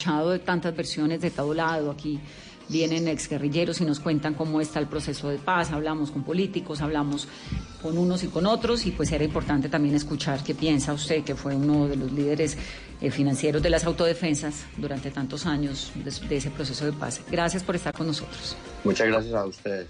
escuchado de tantas versiones de todo lado. Aquí vienen exguerrilleros y nos cuentan cómo está el proceso de paz. Hablamos con políticos, hablamos con unos y con otros y pues era importante también escuchar qué piensa usted, que fue uno de los líderes eh, financieros de las autodefensas durante tantos años de, de ese proceso de paz. Gracias por estar con nosotros. Muchas gracias a ustedes.